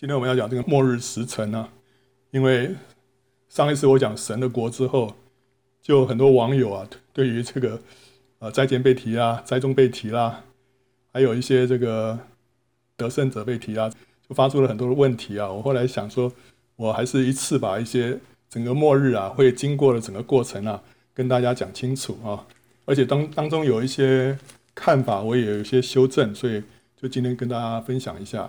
今天我们要讲这个末日时辰啊，因为上一次我讲神的国之后，就很多网友啊，对于这个呃灾前被提啊，灾中被提啦，还有一些这个得胜者被提啊，就发出了很多的问题啊。我后来想说，我还是一次把一些整个末日啊会经过的整个过程啊，跟大家讲清楚啊。而且当当中有一些看法，我也有一些修正，所以就今天跟大家分享一下。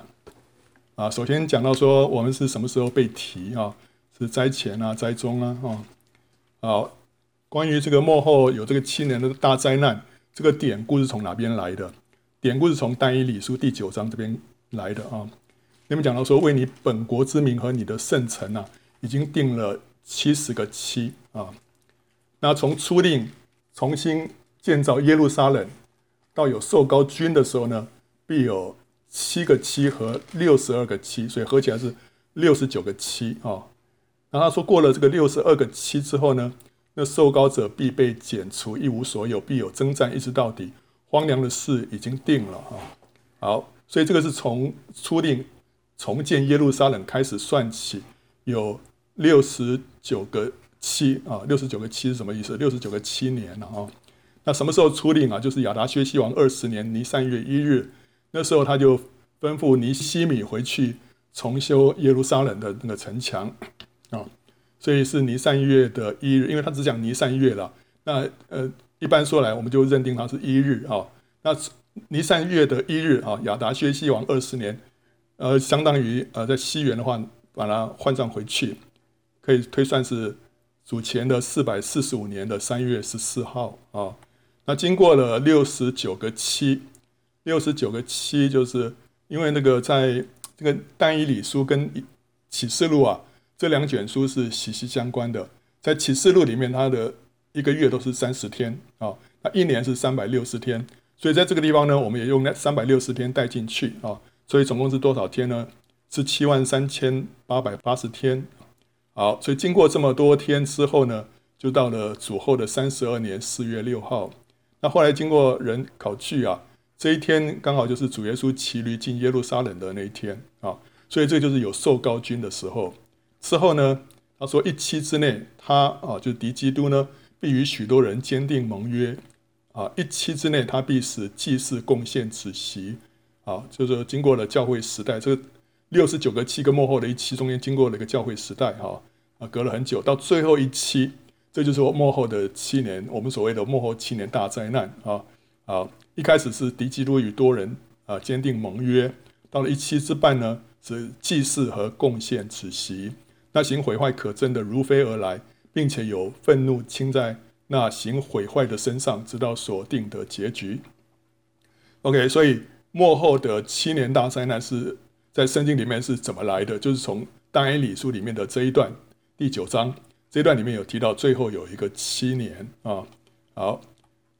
啊，首先讲到说我们是什么时候被提啊？是灾前啊，灾中啊，啊，好，关于这个幕后有这个七年的大灾难，这个典故是从哪边来的？典故是从但以理书第九章这边来的啊。那边讲到说，为你本国之民和你的圣城啊，已经定了七十个期啊。那从初令重新建造耶路撒冷到有受高君的时候呢，必有。七个七和六十二个七，所以合起来是六十九个七啊。然后他说，过了这个六十二个七之后呢，那受膏者必被剪除，一无所有，必有征战，一直到底。荒凉的事已经定了啊。好，所以这个是从初令重建耶路撒冷开始算起，有六十九个七啊。六十九个七是什么意思？六十九个七年了啊。那什么时候初令啊？就是亚达薛西王二十年尼散月一日。那时候他就吩咐尼西米回去重修耶路撒冷的那个城墙啊，所以是尼散月的一日，因为他只讲尼散月了。那呃，一般说来，我们就认定他是一日啊。那尼散月的一日啊，亚达薛西王二十年，呃，相当于呃在西元的话，把它换算回去，可以推算是主前的四百四十五年的三月十四号啊。那经过了六十九个期。六十九个七，就是因为那个在这个但以理书跟启示录啊，这两卷书是息息相关的。在启示录里面，它的一个月都是三十天啊，那一年是三百六十天，所以在这个地方呢，我们也用那三百六十天带进去啊，所以总共是多少天呢？是七万三千八百八十天。好，所以经过这么多天之后呢，就到了主后的三十二年四月六号。那后来经过人考据啊。这一天刚好就是主耶稣骑驴进耶路撒冷的那一天啊，所以这就是有受膏君的时候。之后呢，他说一期之内，他啊就敌基督呢，必与许多人坚定盟约啊。一期之内，他必使祭司贡献此席啊，就是经过了教会时代，这个六十九个七个末后的一期中间经过了一个教会时代哈啊，隔了很久，到最后一期，这就是幕后的七年，我们所谓的末后七年大灾难啊啊。一开始是敌基督与多人啊坚定盟约，到了一期之半呢，是祭祀和贡献此席。那行毁坏可憎的如飞而来，并且有愤怒倾在那行毁坏的身上，直到所定的结局。OK，所以末后的七年大灾难是在圣经里面是怎么来的？就是从但以理书里面的这一段第九章这一段里面有提到，最后有一个七年啊，好。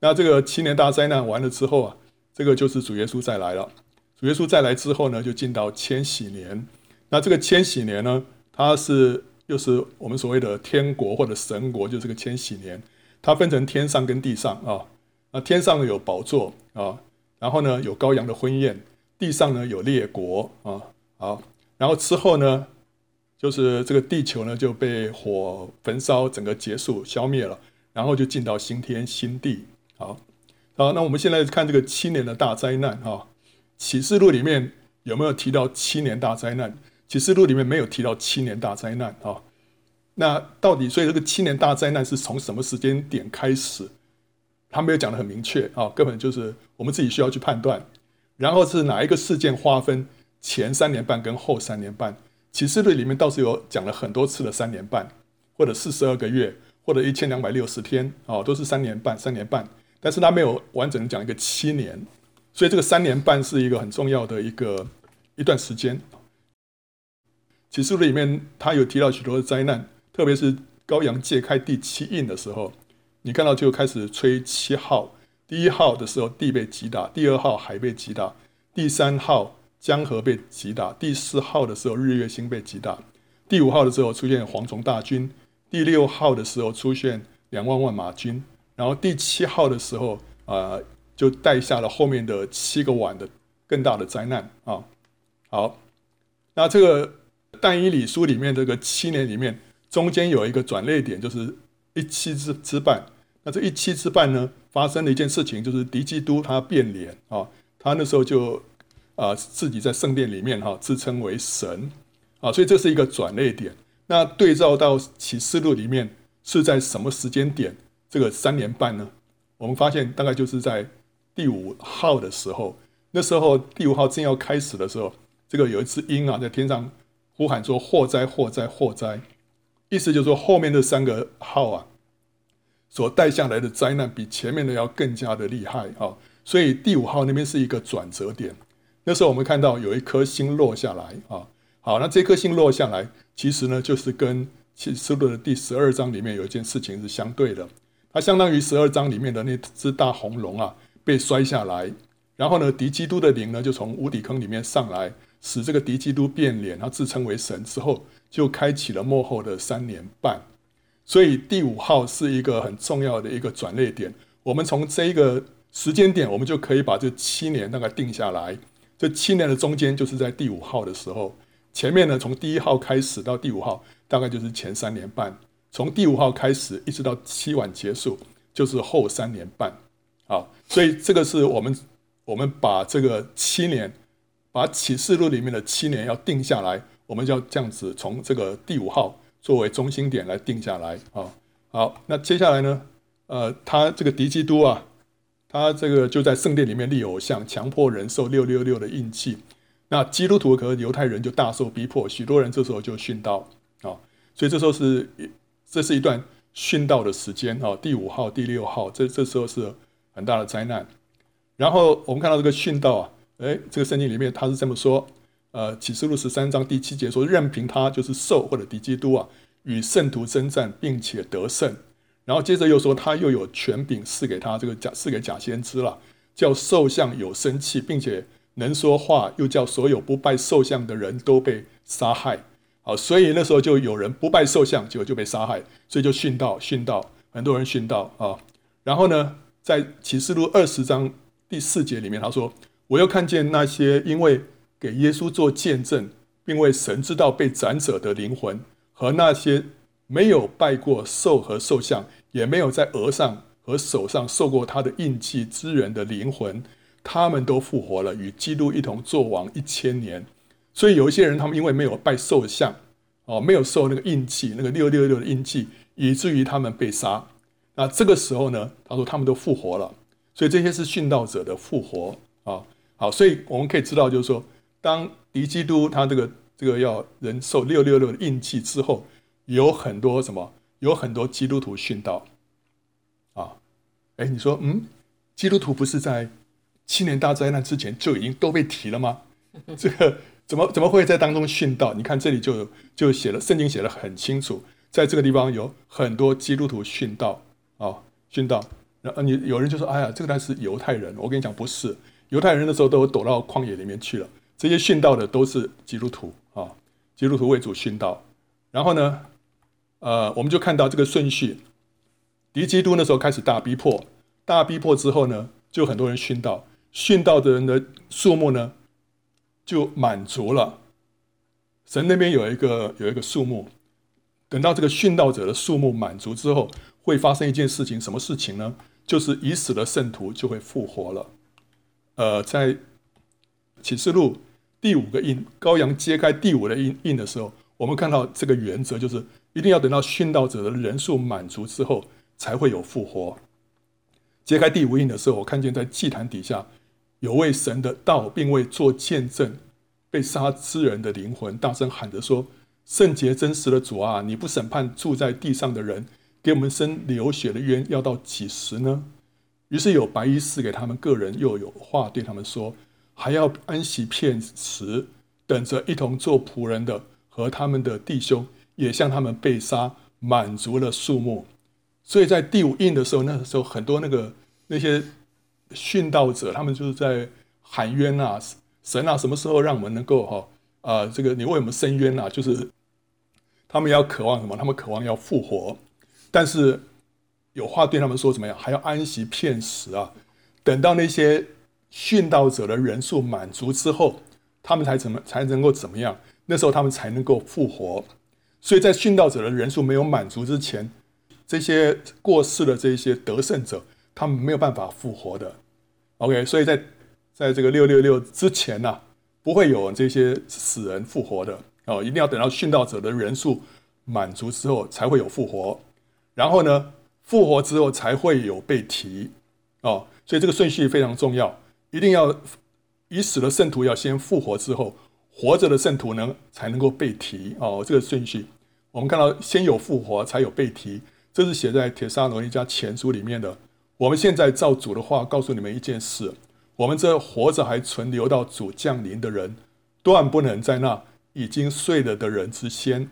那这个七年大灾难完了之后啊，这个就是主耶稣再来了。主耶稣再来之后呢，就进到千禧年。那这个千禧年呢，它是又是我们所谓的天国或者神国，就这个千禧年。它分成天上跟地上啊。那天上有宝座啊，然后呢有羔羊的婚宴，地上呢有列国啊。好，然后之后呢，就是这个地球呢就被火焚烧，整个结束消灭了，然后就进到新天新地。好，好，那我们现在看这个七年的大灾难哈。启示录里面有没有提到七年大灾难？启示录里面没有提到七年大灾难啊。那到底所以这个七年大灾难是从什么时间点开始？他没有讲得很明确啊，根本就是我们自己需要去判断。然后是哪一个事件划分前三年半跟后三年半？启示录里面倒是有讲了很多次的三年半，或者四十二个月，或者一千两百六十天啊，都是三年半，三年半。但是他没有完整的讲一个七年，所以这个三年半是一个很重要的一个一段时间。启示录里面他有提到许多的灾难，特别是羔羊揭开第七印的时候，你看到就开始吹七号，第一号的时候地被击打，第二号海被击打，第三号江河被击打，第四号的时候日月星被击打，第五号的时候出现蝗虫大军，第六号的时候出现两万万马军。然后第七号的时候，啊，就带下了后面的七个碗的更大的灾难啊。好，那这个但以理书里面这个七年里面，中间有一个转捩点，就是一七之之半。那这一七之半呢，发生了一件事情，就是敌基督他变脸啊，他那时候就啊、自己在圣殿里面哈、自称为神啊，所以这是一个转捩点。那对照到启示录里面是在什么时间点？这个三年半呢？我们发现大概就是在第五号的时候，那时候第五号正要开始的时候，这个有一只鹰啊在天上呼喊说：“祸灾！祸灾！祸灾！”意思就是说后面的三个号啊。所带下来的灾难比前面的要更加的厉害啊！所以第五号那边是一个转折点。那时候我们看到有一颗星落下来啊。好，那这颗星落下来，其实呢就是跟启示录的第十二章里面有一件事情是相对的。它相当于十二章里面的那只大红龙啊被摔下来，然后呢敌基督的灵呢就从无底坑里面上来，使这个敌基督变脸，他自称为神之后，就开启了幕后的三年半。所以第五号是一个很重要的一个转捩点。我们从这一个时间点，我们就可以把这七年大概定下来。这七年的中间就是在第五号的时候，前面呢从第一号开始到第五号，大概就是前三年半。从第五号开始一直到七晚结束，就是后三年半。好，所以这个是我们我们把这个七年，把启示录里面的七年要定下来，我们就要这样子从这个第五号。作为中心点来定下来啊，好，那接下来呢？呃，他这个敌基督啊，他这个就在圣殿里面立偶像，强迫人受六六六的印记。那基督徒和犹太人就大受逼迫，许多人这时候就殉道啊。所以这时候是这是一段殉道的时间哦。第五号、第六号，这这时候是很大的灾难。然后我们看到这个殉道啊，哎，这个圣经里面他是这么说。呃，启示录十三章第七节说，任凭他就是兽或者敌基督啊，与圣徒争战，并且得胜。然后接着又说，他又有权柄赐给他这个假赐给假先知了，叫兽像有生气，并且能说话，又叫所有不拜兽像的人都被杀害。啊，所以那时候就有人不拜兽像，结果就被杀害，所以就殉道，殉道，很多人殉道啊。然后呢，在启示录二十章第四节里面，他说：“我又看见那些因为。”给耶稣做见证，并为神之道被斩者的灵魂，和那些没有拜过兽和兽像，也没有在额上和手上受过他的印记之人的灵魂，他们都复活了，与基督一同作王一千年。所以有一些人，他们因为没有拜兽像，哦，没有受那个印记，那个六六六的印记，以至于他们被杀。那这个时候呢，他说他们都复活了。所以这些是殉道者的复活啊。好，所以我们可以知道，就是说。当敌基督他这个这个要人受六六六的印记之后，有很多什么？有很多基督徒殉道啊！哎，你说，嗯，基督徒不是在七年大灾难之前就已经都被提了吗？这个怎么怎么会在当中殉道？你看这里就就写了，圣经写得很清楚，在这个地方有很多基督徒殉道啊，殉道。然后你有人就说，哎呀，这个那是犹太人。我跟你讲，不是，犹太人的时候都躲到旷野里面去了。这些殉道的都是基督徒啊，基督徒为主殉道。然后呢，呃，我们就看到这个顺序，敌基督那时候开始大逼迫，大逼迫之后呢，就很多人殉道，殉道的人的数目呢就满足了。神那边有一个有一个数目，等到这个殉道者的数目满足之后，会发生一件事情，什么事情呢？就是已死的圣徒就会复活了。呃，在启示录。第五个印，羔羊揭开第五个印印的时候，我们看到这个原则就是一定要等到殉道者的人数满足之后，才会有复活。揭开第五印的时候，我看见在祭坛底下有为神的道，并为做见证被杀之人的灵魂，大声喊着说：“圣洁真实的主啊，你不审判住在地上的人，给我们生流血的冤，要到几时呢？”于是有白衣赐给他们个人，又有话对他们说。还要安息片时，等着一同做仆人的和他们的弟兄，也向他们被杀，满足了数目。所以在第五印的时候，那个时候很多那个那些殉道者，他们就是在喊冤啊，神啊，什么时候让我们能够哈啊，这个你为我们伸冤啊？就是他们要渴望什么？他们渴望要复活，但是有话对他们说怎么样？还要安息片时啊，等到那些。殉道者的人数满足之后，他们才怎么才能够怎么样？那时候他们才能够复活。所以在殉道者的人数没有满足之前，这些过世的这些得胜者，他们没有办法复活的。OK，所以在在这个六六六之前呢、不会有这些死人复活的哦，一定要等到殉道者的人数满足之后才会有复活。然后呢，复活之后才会有被提哦，所以这个顺序非常重要，一定要已死的圣徒要先复活之后。活着的圣徒呢，才能够被提哦。这个顺序，我们看到先有复活，才有被提，这是写在《帖撒罗尼迦前书》里面的。我们现在照主的话告诉你们一件事：我们这活着还存留到主降临的人，断不能在那已经睡了的人之先，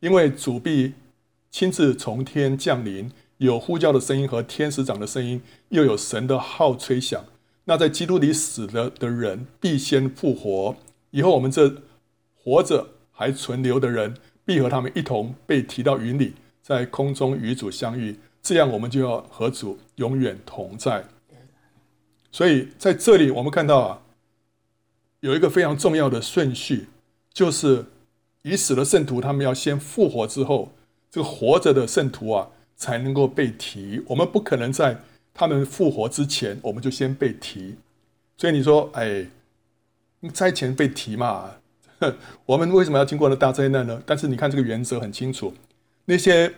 因为主必亲自从天降临，有呼叫的声音和天使长的声音，又有神的号吹响。那在基督里死了的人必先复活。以后我们这活着还存留的人，必和他们一同被提到云里，在空中与主相遇。这样我们就要和主永远同在。所以在这里我们看到啊，有一个非常重要的顺序，就是已死的圣徒他们要先复活之后，这个活着的圣徒啊才能够被提。我们不可能在他们复活之前，我们就先被提。所以你说，哎。灾前被提嘛？我们为什么要经过那大灾难呢？但是你看这个原则很清楚，那些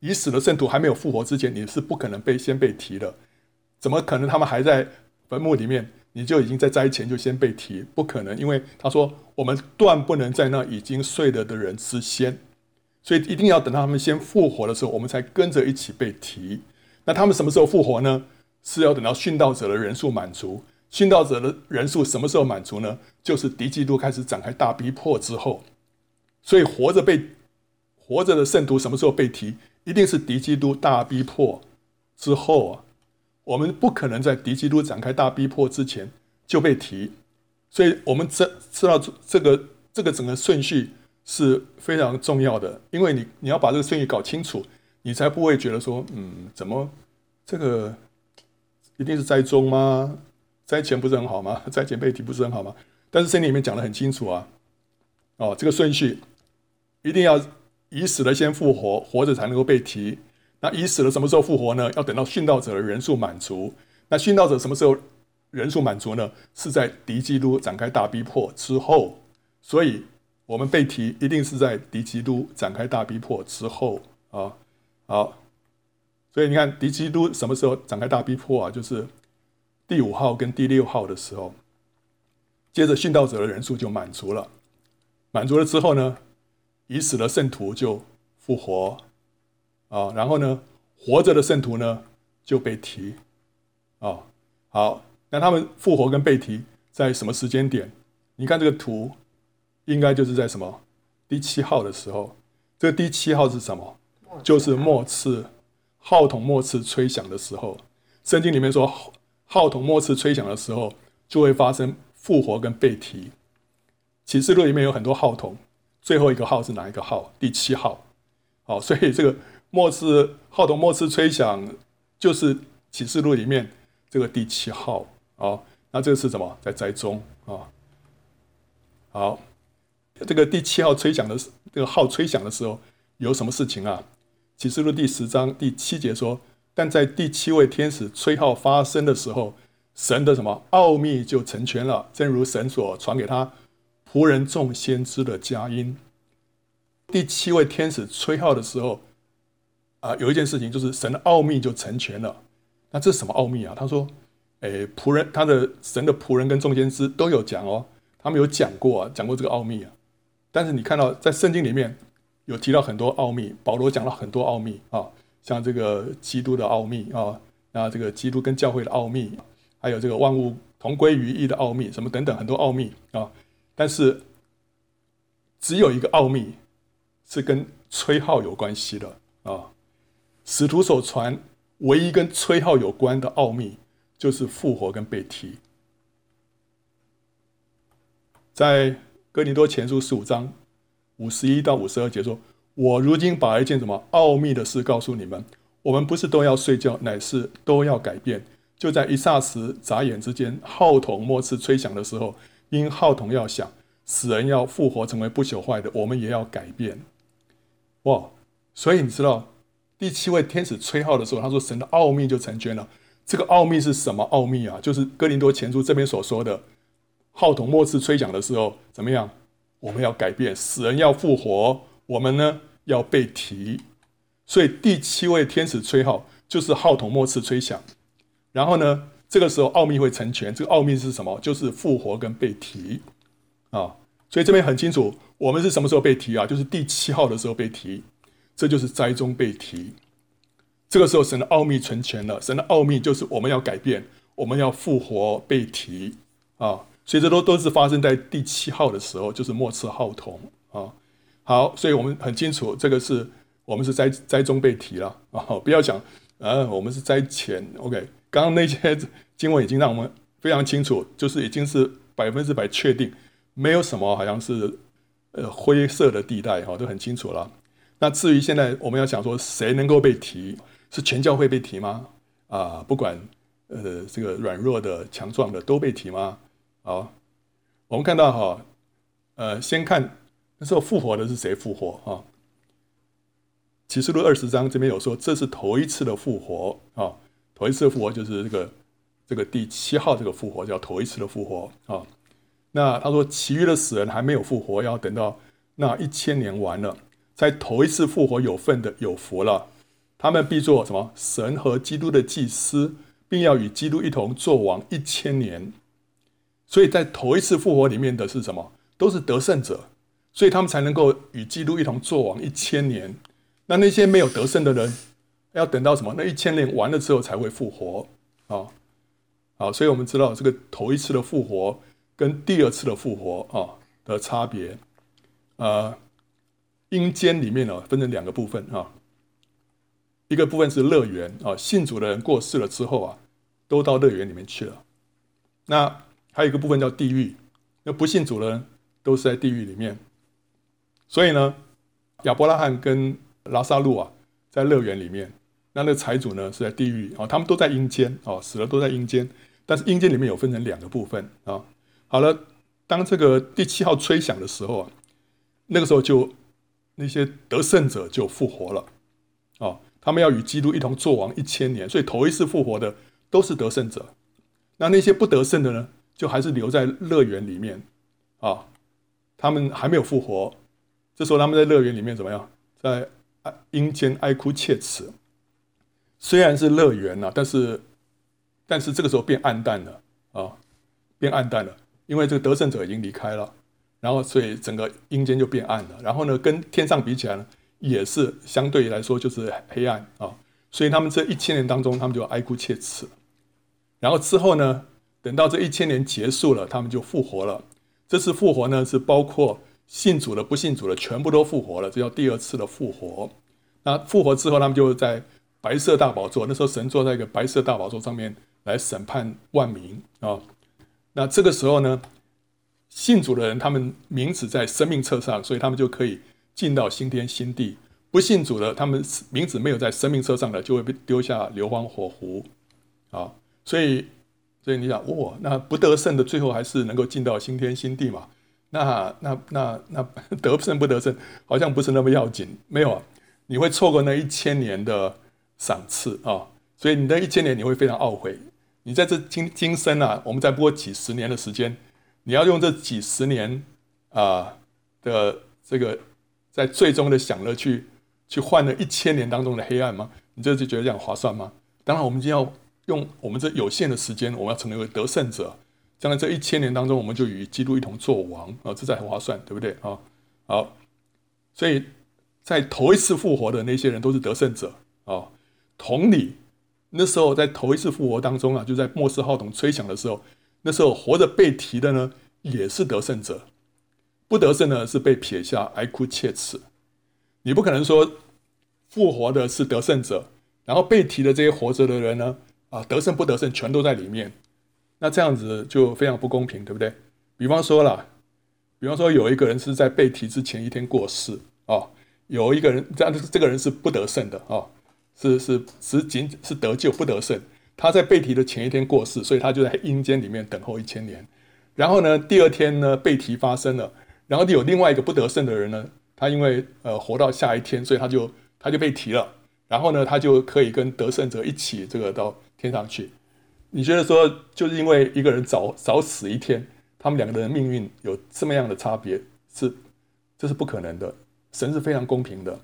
已死的圣徒还没有复活之前，你是不可能被先被提的。怎么可能他们还在坟墓里面，你就已经在灾前就先被提？不可能，因为他说我们断不能在那已经睡了的人之先，所以一定要等到他们先复活的时候，我们才跟着一起被提。那他们什么时候复活呢？是要等到殉道者的人数满足。殉道者的人数什么时候满足呢？就是敌基督开始展开大逼迫之后。所以活着被活着的圣徒什么时候被提？一定是敌基督大逼迫之后啊！我们不可能在敌基督展开大逼迫之前就被提。所以我们知知道这个这个整个顺序是非常重要的，因为你你要把这个顺序搞清楚，你才不会觉得说，嗯，怎么这个一定是灾中吗？灾前不是很好吗？灾前被提不是很好吗？但是圣经里面讲得很清楚啊，哦，这个顺序一定要已死了先复活，活着才能够被提。那已死了什么时候复活呢？要等到殉道者的人数满足。那殉道者什么时候人数满足呢？是在敌基督展开大逼迫之后。所以我们被提一定是在敌基督展开大逼迫之后啊。好，所以你看敌基督什么时候展开大逼迫啊？就是。第五号跟第六号的时候，接着殉道者的人数就满足了，满足了之后呢，已死的圣徒就复活啊，然后呢，活着的圣徒呢就被提啊。好，那他们复活跟被提在什么时间点？你看这个图，应该就是在什么第七号的时候。这个第七号是什么？就是末次号筒末次吹响的时候。圣经里面说。号筒末次吹响的时候，就会发生复活跟被提。启示录里面有很多号筒，最后一个号是哪一个号？第七号。好，所以这个末次号筒末次吹响，就是启示录里面这个第七号。好，那这个是什么？在灾中啊。好，这个第七号吹响的这个号吹响的时候，有什么事情啊？启示录第十章第七节说。但在第七位天使吹号发声的时候，神的什么奥秘就成全了，正如神所传给他仆人众先知的佳音。第七位天使吹号的时候，啊，有一件事情就是神的奥秘就成全了。那这是什么奥秘啊？他说，诶，仆人他的神的仆人跟众先知都有讲哦，他们有讲过啊，讲过这个奥秘啊。但是你看到在圣经里面有提到很多奥秘，保罗讲了很多奥秘啊。像这个基督的奥秘啊，那这个基督跟教会的奥秘，还有这个万物同归于一的奥秘，什么等等很多奥秘啊，但是只有一个奥秘是跟吹号有关系的啊。使徒所传唯一跟吹号有关的奥秘，就是复活跟被提。在哥林多前书十五章五十一到五十二节说。我如今把一件什么奥秘的事告诉你们：我们不是都要睡觉，乃是都要改变。就在一霎时、眨眼之间，号筒末次吹响的时候，因号筒要响，死人要复活成为不朽坏的，我们也要改变。哇！所以你知道第七位天使吹号的时候，他说神的奥秘就成全了。这个奥秘是什么奥秘啊？就是哥林多前书这边所说的，号筒末次吹响的时候怎么样？我们要改变，死人要复活，我们呢要被提。所以第七位天使吹号，就是号筒末次吹响。然后呢，这个时候奥秘会成全。这个奥秘是什么？就是复活跟被提啊。所以这边很清楚，我们是什么时候被提啊？就是第七号的时候被提，这就是灾中被提。这个时候，神的奥秘成全了。神的奥秘就是我们要改变，我们要复活被提啊。所以这都都是发生在第七号的时候，就是末次号筒啊。好，所以我们很清楚，这个是。我们是灾灾中被提了啊！不要讲，呃，我们是灾前。OK，刚刚那些经文已经让我们非常清楚，就是已经是百分之百确定，没有什么好像是呃灰色的地带哈，都很清楚了。那至于现在我们要想说，谁能够被提？是全教会被提吗？啊，不管呃这个软弱的、强壮的都被提吗？好，我们看到哈，呃，先看那时候复活的是谁复活啊？启示录二十章这边有说，这是头一次的复活啊，头一次复活就是这个这个第七号这个复活叫头一次的复活啊。那他说，其余的死人还没有复活，要等到那一千年完了，在头一次复活有份的有福了，他们必做什么？神和基督的祭司，并要与基督一同作王一千年。所以在头一次复活里面的是什么？都是得胜者，所以他们才能够与基督一同作王一千年。那那些没有得胜的人，要等到什么？那一千年完了之后才会复活啊！好，所以我们知道这个头一次的复活跟第二次的复活啊的差别。呃，阴间里面呢分成两个部分啊，一个部分是乐园啊，信主的人过世了之后啊，都到乐园里面去了。那还有一个部分叫地狱，那不信主的人都是在地狱里面。所以呢，亚伯拉罕跟拉撒路啊，在乐园里面，那那财主呢是在地狱啊，他们都在阴间啊，死了都在阴间。但是阴间里面有分成两个部分啊。好了，当这个第七号吹响的时候啊，那个时候就那些得胜者就复活了啊，他们要与基督一同作王一千年，所以头一次复活的都是得胜者。那那些不得胜的呢，就还是留在乐园里面啊，他们还没有复活。这时候他们在乐园里面怎么样？在阴间哀哭切齿，虽然是乐园呐，但是，但是这个时候变暗淡了啊，变暗淡了，因为这个得胜者已经离开了，然后所以整个阴间就变暗了。然后呢，跟天上比起来呢，也是相对来说就是黑暗啊。所以他们这一千年当中，他们就哀哭切齿。然后之后呢，等到这一千年结束了，他们就复活了。这次复活呢，是包括。信主的、不信主的，全部都复活了，这叫第二次的复活。那复活之后，他们就在白色大宝座。那时候，神坐在一个白色大宝座上面来审判万民啊。那这个时候呢，信主的人，他们名字在生命册上，所以他们就可以进到新天新地。不信主的，他们名字没有在生命册上的，就会被丢下硫磺火湖啊。所以，所以你想，哇，那不得胜的，最后还是能够进到新天新地嘛？那那那那得胜不得胜，好像不是那么要紧。没有啊，你会错过那一千年的赏赐啊，所以你的一千年你会非常懊悔。你在这今今生啊，我们再不过几十年的时间，你要用这几十年啊的这个在最终的享乐去去换了一千年当中的黑暗吗？你这就觉得这样划算吗？当然，我们就要用我们这有限的时间，我们要成为得胜者。将来这一千年当中，我们就与基督一同作王啊，这才很划算，对不对啊？好，所以在头一次复活的那些人都是得胜者啊。同理，那时候在头一次复活当中啊，就在末世号筒吹响的时候，那时候活着被提的呢，也是得胜者；不得胜呢，是被撇下，哀哭切齿。你不可能说复活的是得胜者，然后被提的这些活着的人呢，啊，得胜不得胜全都在里面。那这样子就非常不公平，对不对？比方说了，比方说有一个人是在被提之前一天过世啊、有一个人这样，这个人是不得胜的啊、是是是仅是得救不得胜。他在被提的前一天过世，所以他就在阴间里面等候一千年。然后呢，第二天呢，被提发生了，然后有另外一个不得胜的人呢，他因为呃活到下一天，所以他就他就被提了，然后呢，他就可以跟得胜者一起这个到天上去。你觉得说，就是因为一个人早早死一天，他们两个人的命运有这么样的差别，是这是不可能的。神是非常公平的，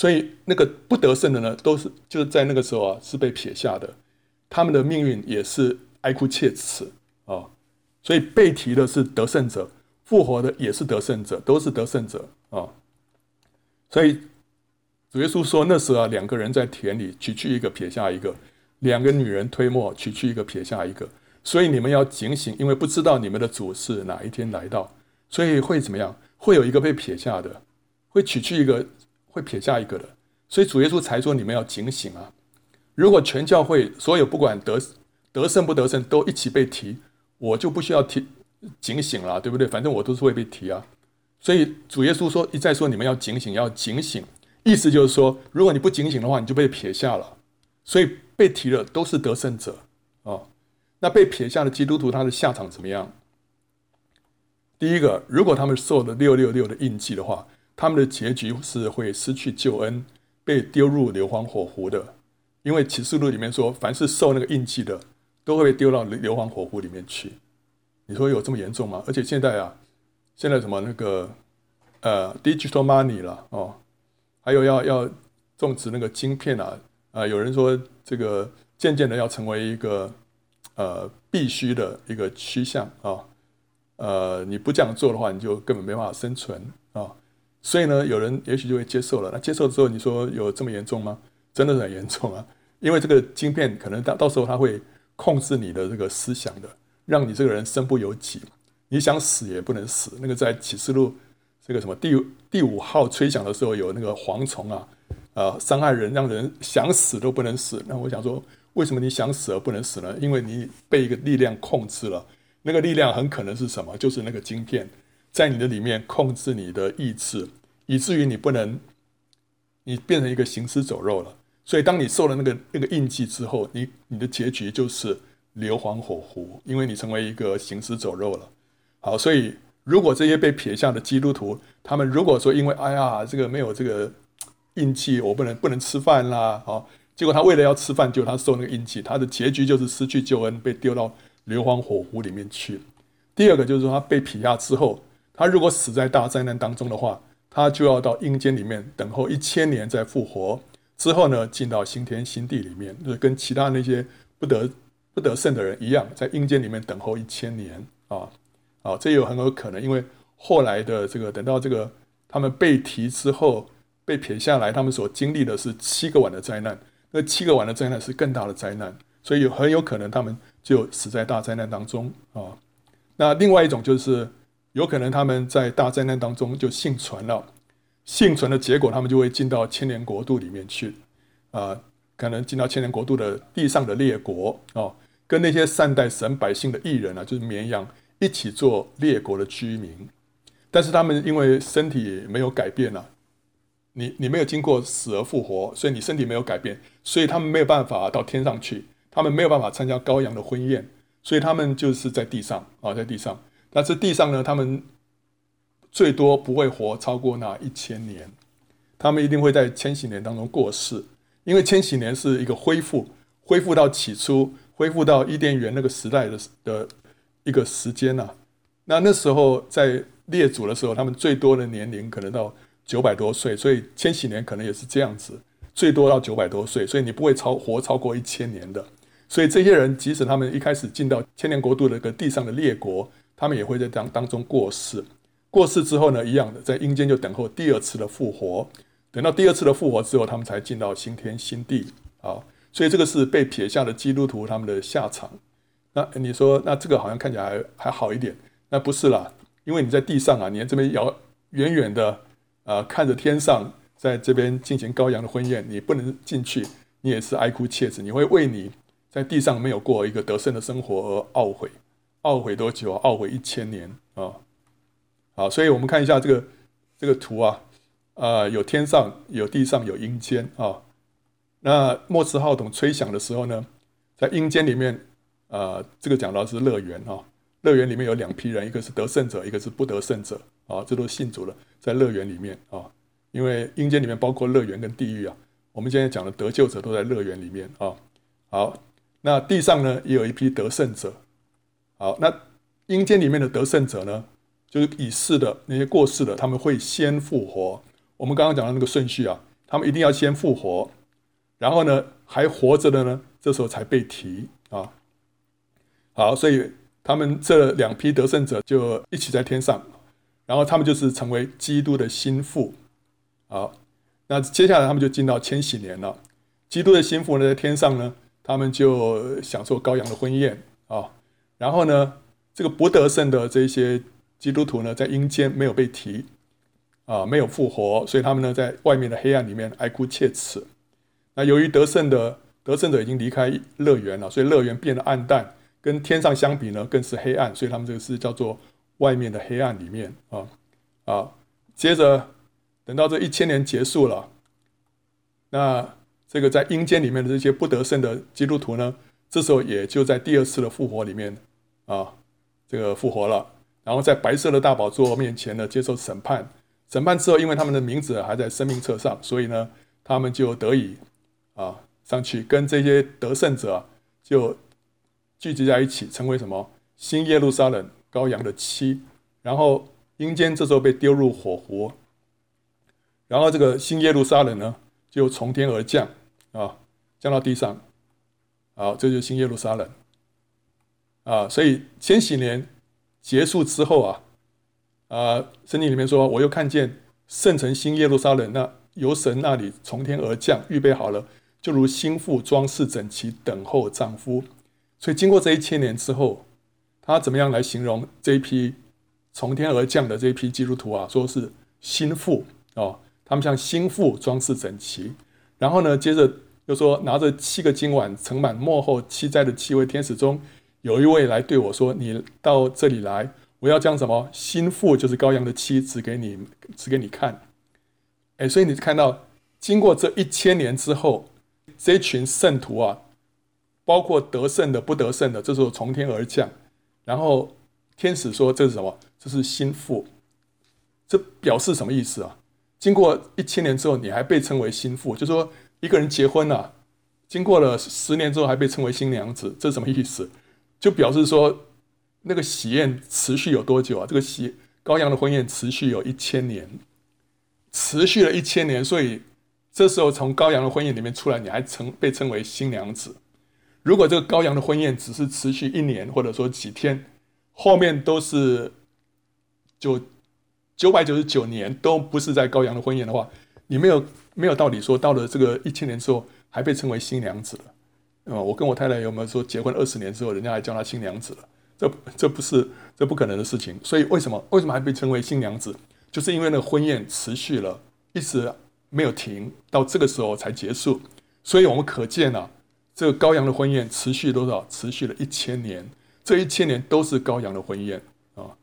所以那个不得胜的呢，都是就是在那个时候啊，是被撇下的，他们的命运也是哀哭切齿啊。所以被提的是得胜者，复活的也是得胜者，都是得胜者啊。所以主耶稣说，那时候啊，两个人在田里取去一个，撇下一个；两个女人推磨，取去一个，撇下一个。所以你们要警醒，因为不知道你们的主是哪一天来到，所以会怎么样？会有一个被撇下的。会取去一个，会撇下一个的，所以主耶稣才说你们要警醒啊！如果全教会所有不管得得胜不得胜都一起被提，我就不需要提警醒了，对不对？反正我都是会被提啊！所以主耶稣说一再说你们要警醒，要警醒，意思就是说，如果你不警醒的话，你就被撇下了。所以被提了都是得胜者啊、那被撇下的基督徒他的下场怎么样？第一个，如果他们受了六六六的印记的话。他们的结局是会失去救恩，被丢入硫磺火湖的。因为启示录里面说，凡是受那个印记的，都会被丢到硫磺火湖里面去。你说有这么严重吗？而且现在啊，现在什么那个呃，digital money 了哦，还有要要种植那个晶片啊，啊、有人说这个渐渐的要成为一个呃必须的一个趋向啊、呃，你不这样做的话，你就根本没办法生存啊。所以呢，有人也许就会接受了。那接受之后，你说有这么严重吗？真的很严重啊！因为这个晶片可能到到时候它会控制你的这个思想的，让你这个人身不由己，你想死也不能死。那个在启示录这个什么第第五号吹响的时候，有那个蝗虫啊，呃，伤害人，让人想死都不能死。那我想说，为什么你想死而不能死呢？因为你被一个力量控制了，那个力量很可能是什么？就是那个晶片。在你的里面控制你的意志，以至于你不能，你变成一个行尸走肉了。所以，当你受了那个那个印记之后，你你的结局就是硫磺火湖，因为你成为一个行尸走肉了。好，所以如果这些被撇下的基督徒，他们如果说因为哎呀这个没有这个印记，我不能不能吃饭啦，好，结果他为了要吃饭，就他受那个印记，他的结局就是失去救恩，被丢到硫磺火湖里面去。第二个就是说他被撇下之后。他如果死在大灾难当中的话，他就要到阴间里面等候一千年再复活，之后呢，进到新天新地里面，就是跟其他那些不得不得胜的人一样，在阴间里面等候一千年啊啊，这有很有可能，因为后来的这个等到这个他们被提之后被撇下来，他们所经历的是七个晚的灾难，那七个晚的灾难是更大的灾难，所以很有可能他们就死在大灾难当中啊。那另外一种就是。有可能他们在大灾难当中就幸存了，幸存的结果，他们就会进到千年国度里面去，啊，可能进到千年国度的地上的列国哦，跟那些善待神百姓的义人啊，就是绵羊一起做列国的居民。但是他们因为身体没有改变了，你你没有经过死而复活，所以你身体没有改变，所以他们没有办法到天上去，他们没有办法参加羔羊的婚宴，所以他们就是在地上啊，在地上。但是地上呢，他们最多不会活超过那一千年，他们一定会在千禧年当中过世，因为千禧年是一个恢复，恢复到起初，恢复到伊甸园那个时代的的一个时间呐、啊。那那时候在列祖的时候，他们最多的年龄可能到九百多岁，所以千禧年可能也是这样子，最多到九百多岁，所以你不会超活超过一千年的。所以这些人，即使他们一开始进到千年国度的一个地上的列国。他们也会在当当中过世，过世之后呢，一样的在阴间就等候第二次的复活。等到第二次的复活之后，他们才进到新天新地啊。所以这个是被撇下的基督徒他们的下场。那你说，那这个好像看起来还好一点？那不是啦，因为你在地上啊，你在这边遥远远的啊、呃，看着天上，在这边进行羔羊的婚宴，你不能进去，你也是哀哭切齿，你会为你在地上没有过一个得胜的生活而懊悔。懊悔多久？懊悔一千年啊！好，所以我们看一下这个这个图啊，呃，有天上，有地上，有阴间啊。那末次号筒吹响的时候呢，在阴间里面，呃，这个讲到是乐园啊，乐园里面有两批人，一个是得胜者，一个是不得胜者啊，这都信主了，在乐园里面啊，因为阴间里面包括乐园跟地狱啊。我们现在讲的得救者都在乐园里面啊。好，那地上呢也有一批得胜者。好，那阴间里面的得胜者呢，就是已逝的那些过世的，他们会先复活。我们刚刚讲的那个顺序啊，他们一定要先复活，然后呢还活着的呢，这时候才被提啊。好，所以他们这两批得胜者就一起在天上，然后他们就是成为基督的心腹。好。那接下来他们就进到千禧年了。基督的心腹呢，在天上呢，他们就享受羔羊的婚宴啊。然后呢，这个不得胜的这些基督徒呢，在阴间没有被提啊，没有复活，所以他们呢，在外面的黑暗里面哀哭切齿。那由于得胜的得胜者已经离开乐园了，所以乐园变得暗淡，跟天上相比呢，更是黑暗。所以他们这个是叫做外面的黑暗里面啊啊。接着。等到这一千年结束了，那这个在阴间里面的这些不得胜的基督徒呢，这时候也就在第二次的复活里面啊，这个复活了，然后在白色的大宝座面前呢，接受审判。审判之后，因为他们的名字还在生命册上，所以呢，他们就得以啊上去跟这些得胜者就聚集在一起，成为什么？新耶路撒冷羔羊的妻。然后阴间这时候被丢入火湖。然后这个新耶路撒冷呢，就从天而降啊，降到地上，好，这就是新耶路撒冷啊。所以千禧年结束之后啊，啊，圣经里面说，我又看见圣城新耶路撒冷，那由神那里从天而降，预备好了，就如新妇装饰整齐，等候丈夫。所以经过这一千年之后，他怎么样来形容这一批从天而降的这一批基督徒啊？说是新妇哦。他们像新妇装饰整齐，然后呢，接着又说拿着七个金碗盛满末后七灾的七位天使中，有一位来对我说：“你到这里来，我要将什么心腹，就是羔羊的妻子给你，指给你看。”哎，所以你看到，经过这一千年之后，这群圣徒啊，包括得胜的、不得胜的，这时候从天而降，然后天使说：“这是什么？这是心腹。”这表示什么意思啊？经过一千年之后，你还被称为心腹，就说一个人结婚了，经过了十年之后还被称为新娘子，这是什么意思？就表示说那个喜宴持续有多久啊？这个喜羔羊的婚宴持续有一千年，持续了一千年，所以这时候从羔羊的婚宴里面出来，你还称被称为新娘子。如果这个羔羊的婚宴只是持续一年，或者说几天，后面都是就。九百九十九年都不是在羔羊的婚宴的话，你没有没有道理说到了这个一千年之后还被称为新娘子了。啊，我跟我太太有没有说结婚二十年之后，人家还叫她新娘子了？这这不是这不可能的事情。所以为什么为什么还被称为新娘子？就是因为那个婚宴持续了，一直没有停，到这个时候才结束。所以我们可见啊，这个羔羊的婚宴持续多少？持续了一千年，这一千年都是羔羊的婚宴。啊，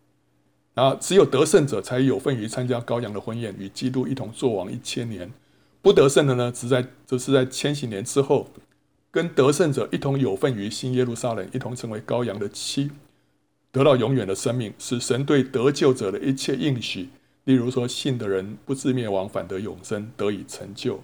然后只有得胜者才有份于参加羔羊的婚宴，与基督一同作王一千年。不得胜的呢，只在则是在千禧年之后，跟得胜者一同有份于新耶路撒冷，一同成为羔羊的妻，得到永远的生命，使神对得救者的一切应许，例如说信的人不至灭亡，反得永生，得以成就。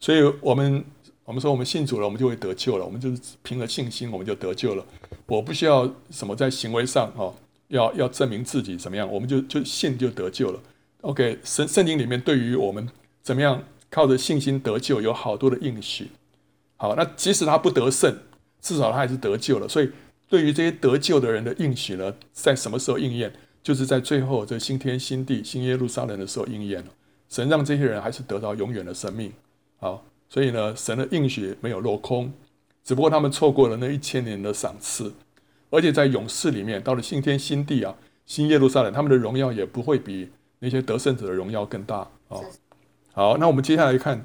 所以，我们我们说我们信主了，我们就会得救了，我们就是凭着信心，我们就得救了。我不需要什么在行为上啊。要要证明自己怎么样，我们就就信就得救了。OK，圣圣经里面对于我们怎么样靠着信心得救，有好多的应许。好，那即使他不得胜，至少他还是得救了。所以对于这些得救的人的应许呢，在什么时候应验？就是在最后这新天新地、新耶路撒冷的时候应验了。神让这些人还是得到永远的生命。好，所以呢，神的应许没有落空，只不过他们错过了那一千年的赏赐。而且在勇士里面，到了新天新地啊，新耶路撒冷，他们的荣耀也不会比那些得胜者的荣耀更大啊。好，那我们接下来看，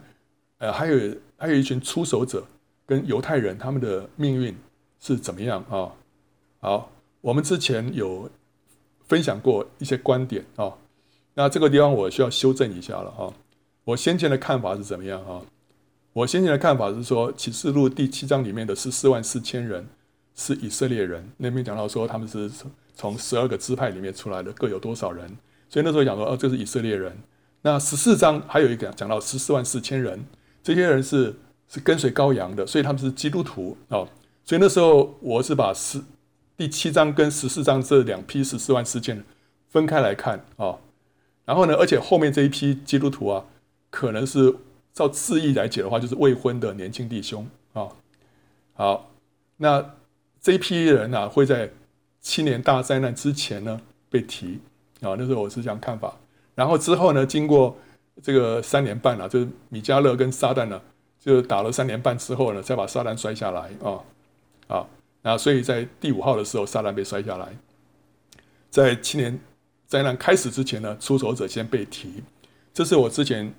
呃，还有还有一群出手者跟犹太人，他们的命运是怎么样啊？好，我们之前有分享过一些观点啊，那这个地方我需要修正一下了啊。我先前的看法是怎么样啊？我先前的看法是说，启示录第七章里面的十四万四千人。是以色列人那边讲到说，他们是从十二个支派里面出来的各有多少人，所以那时候讲说，哦，这是以色列人。那十四章还有一个讲到十四万四千人，这些人是是跟随羔羊的，所以他们是基督徒啊。所以那时候我是把十第七章跟十四章这两批十四万事件分开来看啊、然后呢，而且后面这一批基督徒啊，可能是照字义来解的话，就是未婚的年轻弟兄啊、好，那这一批人呢、啊，会在七年大灾难之前呢被提啊、那时候我是这样看法。然后之后呢，经过这个三年半、啊，就是米迦勒跟撒旦呢，就打了三年半之后呢，再把撒旦摔下来啊啊，那所以在第五号的时候，撒旦被摔下来。在七年灾难开始之前呢，出手者先被提，这是我之前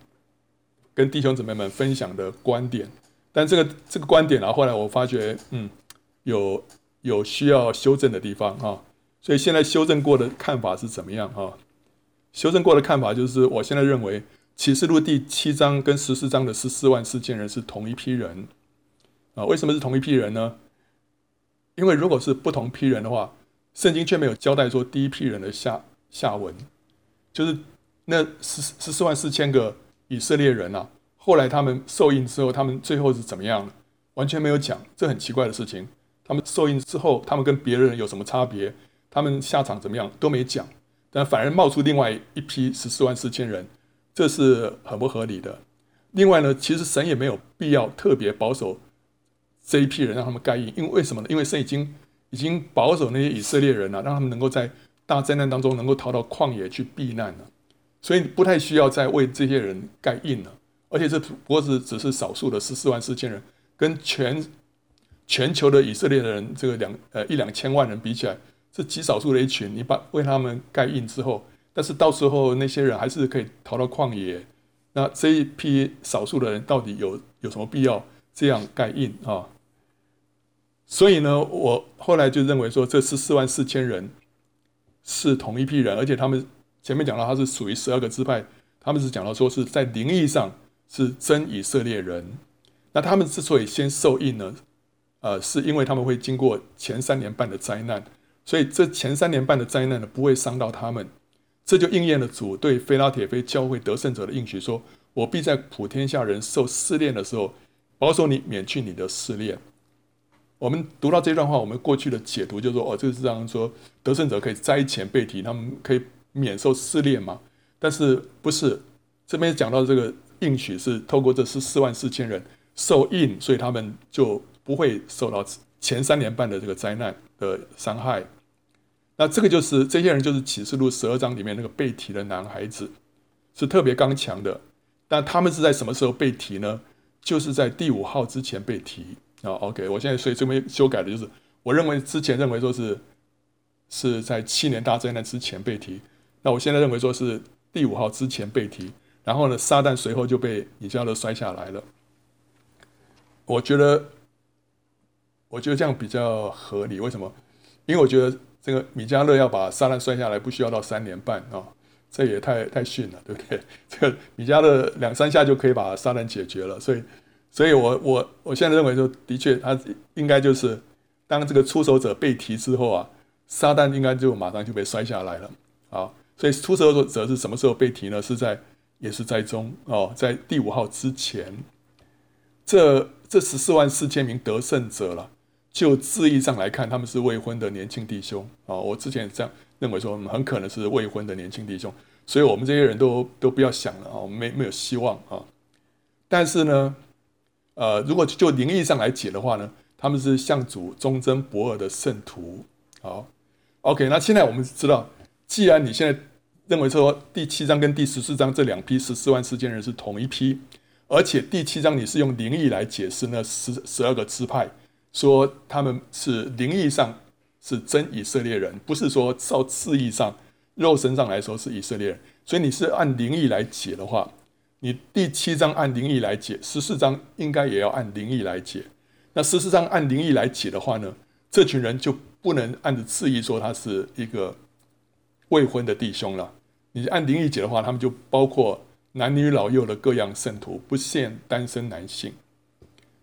跟弟兄姊妹们分享的观点。但这个这个观点啊，后来我发觉，嗯，有有需要修正的地方啊，所以现在修正过的看法是怎么样啊？修正过的看法就是，我现在认为启示录第七章跟十四章的十四万四千人是同一批人啊。为什么是同一批人呢？因为如果是不同批人的话，圣经却没有交代说第一批人的下下文，就是那十十四万四千个以色列人啊，后来他们受印之后，他们最后是怎么样？完全没有讲，这很奇怪的事情。他们受印之后，他们跟别人有什么差别？他们下场怎么样都没讲。但反而冒出另外一批十四万四千人，这是很不合理的。另外呢，其实神也没有必要特别保守这一批人，让他们盖印，因为为什么呢？因为神已经已经保守那些以色列人了，让他们能够在大灾难当中能够逃到旷野去避难了，所以不太需要再为这些人盖印了。而且这不过是只是少数的十四万四千人，跟全全球的以色列的人这个两呃一两千万人比起来。是极少数的一群，你把为他们盖印之后，但是到时候那些人还是可以逃到旷野。那这一批少数的人到底有有什么必要这样盖印啊？所以呢，我后来就认为说，这十四万四千人是同一批人，而且他们前面讲到他是属于十二个支派，他们是讲到说是在灵意上是真以色列人。那他们之所以先受印呢，呃，是因为他们会经过前三年半的灾难。所以这前三年半的灾难呢，不会伤到他们，这就应验了主对非拉铁非教会得胜者的应许，说：“我必在普天下人受试炼的时候，保守你免去你的试炼。”我们读到这段话，我们过去的解读就是说：“哦，这是这样说，得胜者可以灾前被提，他们可以免受试炼嘛？”但是不是？这边讲到这个应许是透过这十四万四千人受印，所以他们就不会受到前三年半的这个灾难的伤害，那这个就是这些人就是启示录十二章里面那个被提的男孩子，是特别刚强的。但他们是在什么时候被提呢？就是在第五号之前被提啊。OK，我现在所以这边修改的就是，我认为之前认为说是是在七年大灾难之前被提，那我现在认为说是第五号之前被提，然后呢，撒旦随后就被米迦勒摔下来了。我觉得。我觉得这样比较合理，为什么？因为我觉得这个米迦勒要把撒旦摔下来，不需要到三年半啊，这也太太逊了，对不对？这个米迦勒两三下就可以把撒旦解决了，所以，所以我我我现在认为说，的确他应该就是当这个出手者被提之后啊，撒旦应该就马上就被摔下来了啊。所以出手者是什么时候被提呢？是在也是在中哦，在第五号之前，这这十四万四千名得胜者了。就字义上来看，他们是未婚的年轻弟兄啊。我之前这样认为说，很可能是未婚的年轻弟兄，所以我们这些人都都不要想了啊，没没有希望啊。但是呢，呃，如果就灵意上来解的话呢，他们是向主忠贞不二的圣徒。好，OK，那现在我们知道，既然你现在认为说第七章跟第十四章这两批十四万四千人是同一批，而且第七章你是用灵意来解释那十十二个支派。说他们是灵意上是真以色列人，不是说照字义上、肉身上来说是以色列人。所以你是按灵意来解的话，你第七章按灵意来解，十四章应该也要按灵意来解。那十四章按灵意来解的话呢，这群人就不能按着字义说他是一个未婚的弟兄了。你按灵意解的话，他们就包括男女老幼的各样圣徒，不限单身男性。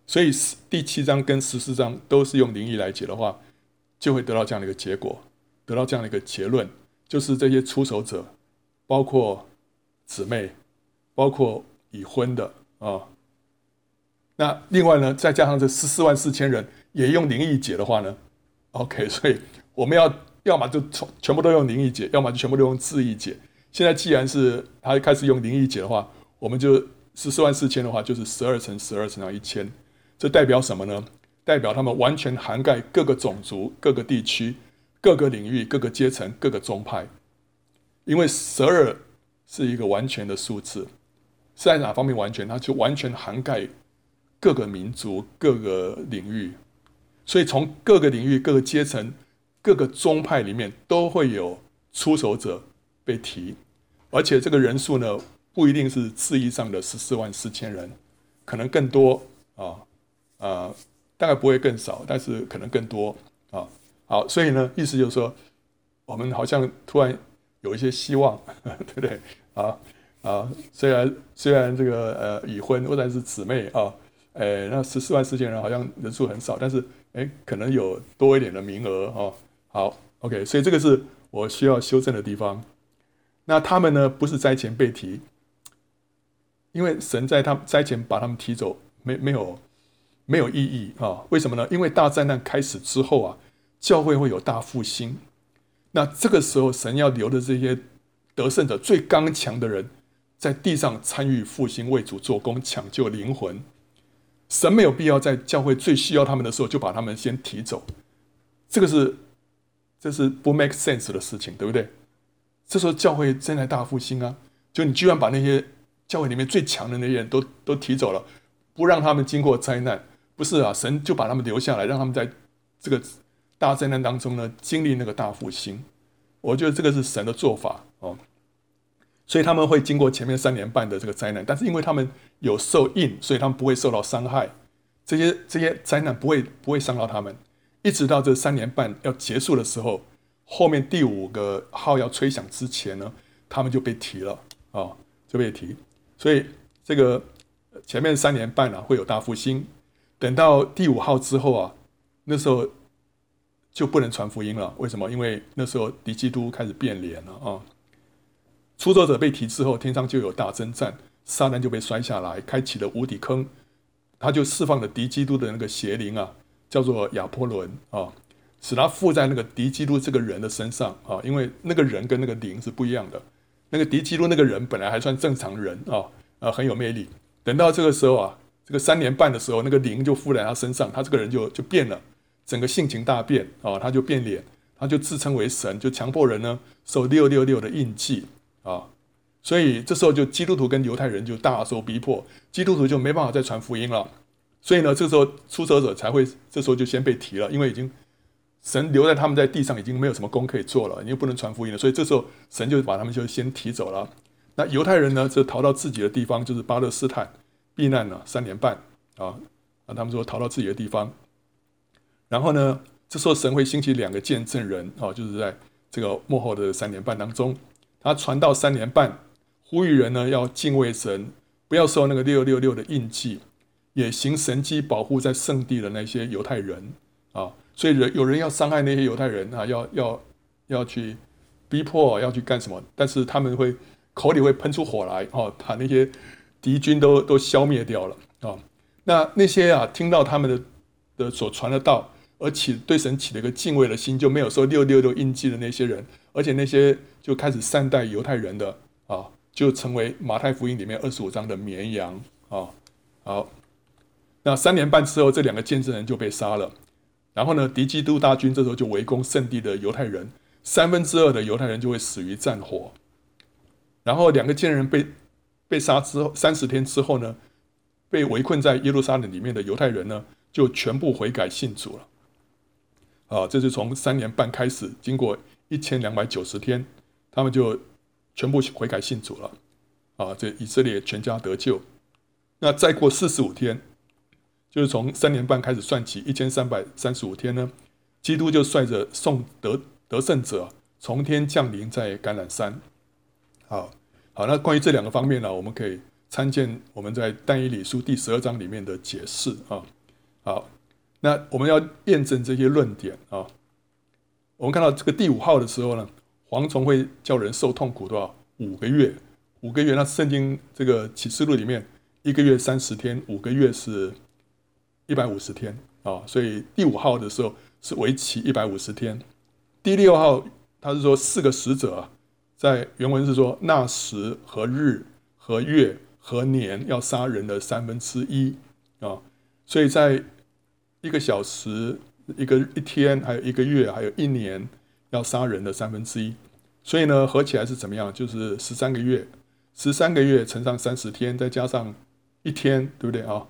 所以第七章跟十四章都是用灵异来解的话，就会得到这样的一个结果。得到这样的一个结论，就是这些出手者，包括姊妹，包括已婚的啊。那另外呢，再加上这十四万四千人也用灵异解的话呢，OK，所以我们要要么就从全部都用灵异解，要么就全部都用字义解。现在既然是他开始用灵异解的话，我们就十四万四千的话就是十二乘十二乘上一千，这代表什么呢？代表他们完全涵盖各个种族、各个地区。各个领域、各个阶层、各个宗派，因为十二是一个完全的数字，是在哪方面完全？它就完全涵盖各个民族、各个领域，所以从各个领域、各个阶层、各个宗派里面都会有出手者被提，而且这个人数呢，不一定是字义上的十四万四千人，可能更多啊啊、呃，大概不会更少，但是可能更多啊。好，所以呢，意思就是说，我们好像突然有一些希望，对不对？啊啊，虽然虽然这个呃已婚或者是姊妹啊，哎，那十四万四千人好像人数很少，但是哎，可能有多一点的名额哦。好，OK，所以这个是我需要修正的地方。那他们呢，不是灾前被提，因为神在他们灾前把他们提走，没没有没有意义啊？为什么呢？因为大灾难开始之后啊。教会会有大复兴，那这个时候神要留的这些得胜者、最刚强的人，在地上参与复兴，为主做工，抢救灵魂。神没有必要在教会最需要他们的时候就把他们先提走，这个是这是不 make sense 的事情，对不对？这时候教会正在大复兴啊，就你居然把那些教会里面最强的那些人都都提走了，不让他们经过灾难，不是啊？神就把他们留下来，让他们在这个。大灾难当中呢，经历那个大复兴，我觉得这个是神的做法哦。所以他们会经过前面三年半的这个灾难，但是因为他们有受印，所以他们不会受到伤害。这些这些灾难不会不会伤到他们，一直到这三年半要结束的时候，后面第五个号要吹响之前呢，他们就被提了啊、就被提。所以这个前面三年半啊会有大复兴，等到第五号之后啊，那时候。就不能传福音了？为什么？因为那时候敌基督开始变脸了啊！出走者被提之后，天上就有大征战，撒旦就被摔下来，开启了无底坑，他就释放了敌基督的那个邪灵啊，叫做亚波伦啊，使他附在那个敌基督这个人的身上啊，因为那个人跟那个灵是不一样的。那个敌基督那个人本来还算正常人啊，啊很有魅力。等到这个时候啊，这个三年半的时候，那个灵就附在他身上，他这个人就就变了。整个性情大变啊，他就变脸，他就自称为神，就强迫人呢受六六六的印记啊，所以这时候就基督徒跟犹太人就大受逼迫，基督徒就没办法再传福音了，所以呢，这时候出走者才会这时候就先被提了，因为已经神留在他们在地上已经没有什么工可以做了，你又不能传福音了，所以这时候神就把他们就先提走了。那犹太人呢，就逃到自己的地方，就是巴勒斯坦避难了三年半啊，那他们说逃到自己的地方。然后呢，这时候神会兴起两个见证人啊，就是在这个幕后的三年半当中，他传道三年半，呼吁人呢要敬畏神，不要受那个六六六的印记，也行神迹保护在圣地的那些犹太人啊。所以人有人要伤害那些犹太人啊，要要要去逼迫，要去干什么？但是他们会口里会喷出火来，哦，把那些敌军都都消灭掉了啊。那那些啊听到他们的的所传的道。而起对神起了一个敬畏的心，就没有受六六六印记的那些人，而且那些就开始善待犹太人的啊，就成为马太福音里面二十五章的绵羊啊。好，那三年半之后，这两个见证人就被杀了。然后呢，敌基督大军这时候就围攻圣地的犹太人，三分之二的犹太人就会死于战火。然后两个见证人被被杀之后，三十天之后呢，被围困在耶路撒冷里面的犹太人呢，就全部悔改信主了。啊，这是从三年半开始，经过一千两百九十天，他们就全部悔改信主了。啊，这以色列全家得救。那再过四十五天，就是从三年半开始算起，一千三百三十五天呢，基督就率着送得得胜者从天降临在橄榄山。好，好，那关于这两个方面呢，我们可以参见我们在但以理书第十二章里面的解释啊。好。那我们要验证这些论点啊。我们看到这个第五号的时候呢，蝗虫会叫人受痛苦多少？五个月，五个月。那圣经这个启示录里面，一个月三十天，五个月是一百五十天啊。所以第五号的时候是为期一百五十天。第六号，他是说四个使者啊，在原文是说那时和日和月和年要杀人的三分之一啊。所以在一个小时。一个一天，还有一个月，还有一年，要杀人的三分之一，所以呢，合起来是怎么样？就是十三个月，十三个月乘上三十天，再加上一天，对不对啊？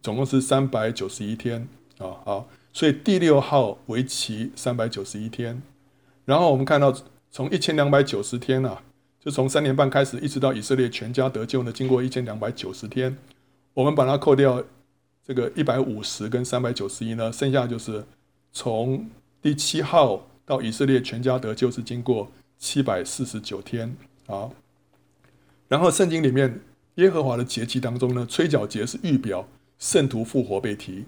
总共是三百九十一天啊，好，所以第六号为期三百九十一天，然后我们看到从一千两百九十天啊，就从三年半开始，一直到以色列全家得救呢，经过一千两百九十天，我们把它扣掉。这个一百五十跟三百九十一呢，剩下就是从第七号到以色列全家得救是经过七百四十九天啊。然后圣经里面耶和华的节期当中呢，吹角节是预表圣徒复活被提，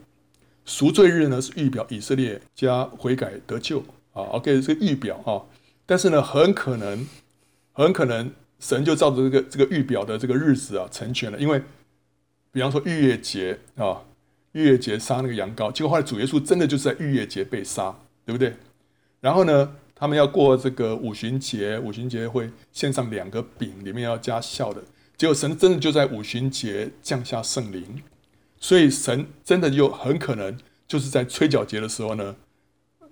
赎罪日呢是预表以色列加悔改得救啊。OK，这个预表啊，但是呢，很可能很可能神就照着这个这个预表的这个日子啊成全了，因为。比方说逾越节啊，逾越节杀那个羊羔，结果后来主耶稣真的就是在逾越节被杀，对不对？然后呢，他们要过这个五旬节，五旬节会献上两个饼，里面要加酵的。结果神真的就在五旬节降下圣灵，所以神真的就很可能就是在吹角节的时候呢，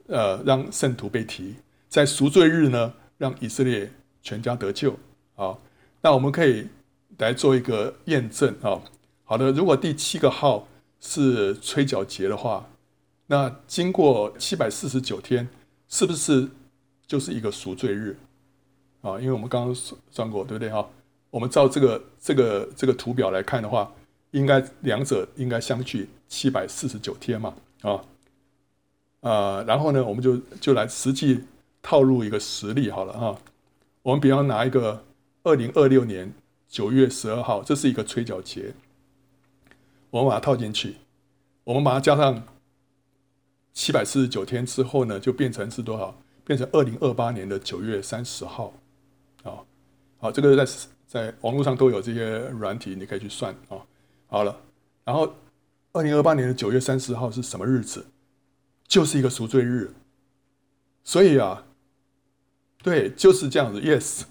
呃，让圣徒被提，在赎罪日呢，让以色列全家得救。好，那我们可以来做一个验证啊。好的，如果第七个号是吹角节的话，那经过七百四十九天，是不是就是一个赎罪日啊？因为我们刚刚算过，对不对哈？我们照这个这个这个图表来看的话，应该两者应该相距七百四十九天嘛啊啊，然后呢，我们就就来实际套入一个实例好了哈。我们比方拿一个二零二六年九月十二号，这是一个吹角节。我们把它套进去，我们把它加上七百四十九天之后呢，就变成是多少？变成二零二八年的九月三十号，啊，好，这个在在网络上都有这些软体，你可以去算啊。好了，然后二零二八年的九月三十号是什么日子？就是一个赎罪日，所以啊，对，就是这样子。Yes，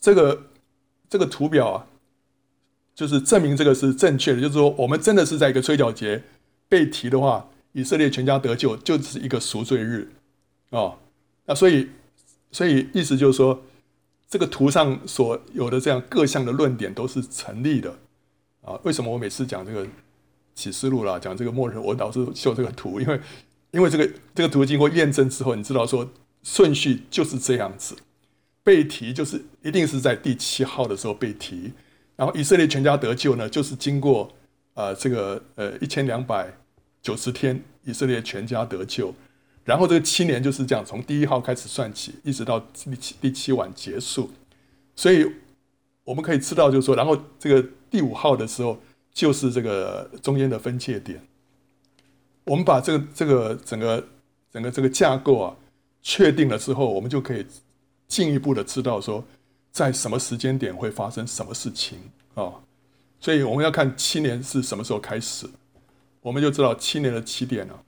这个这个图表啊。就是证明这个是正确的，就是说我们真的是在一个吹角节被提的话，以色列全家得救就是一个赎罪日哦。那所以，所以意思就是说，这个图上所有的这样各项的论点都是成立的啊。为什么我每次讲这个启示录啦，讲这个末日，我老是秀这个图？因为，因为这个这个图经过验证之后，你知道说顺序就是这样子，被提就是一定是在第七号的时候被提。然后以色列全家得救呢，就是经过呃这个呃一千两百九十天，以色列全家得救。然后这个七年就是这样，从第一号开始算起，一直到第七第七晚结束。所以我们可以知道，就是说，然后这个第五号的时候，就是这个中间的分界点。我们把这个这个整个整个这个架构啊确定了之后，我们就可以进一步的知道说。在什么时间点会发生什么事情啊？所以我们要看七年是什么时候开始，我们就知道七年的起点了，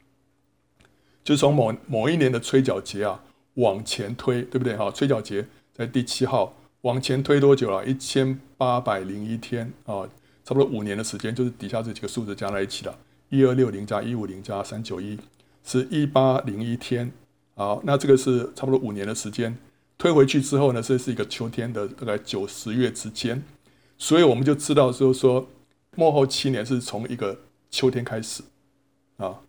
就从某某一年的吹角节啊往前推，对不对？哈，吹角节在第七号，往前推多久了？一千八百零一天啊，差不多五年的时间，就是底下这几个数字加在一起的，一二六零加一五零加三九一，是一八零一天。好，那这个是差不多五年的时间。推回去之后呢，这是一个秋天的大概九十月之间，所以我们就知道就是说，幕后七年是从一个秋天开始啊，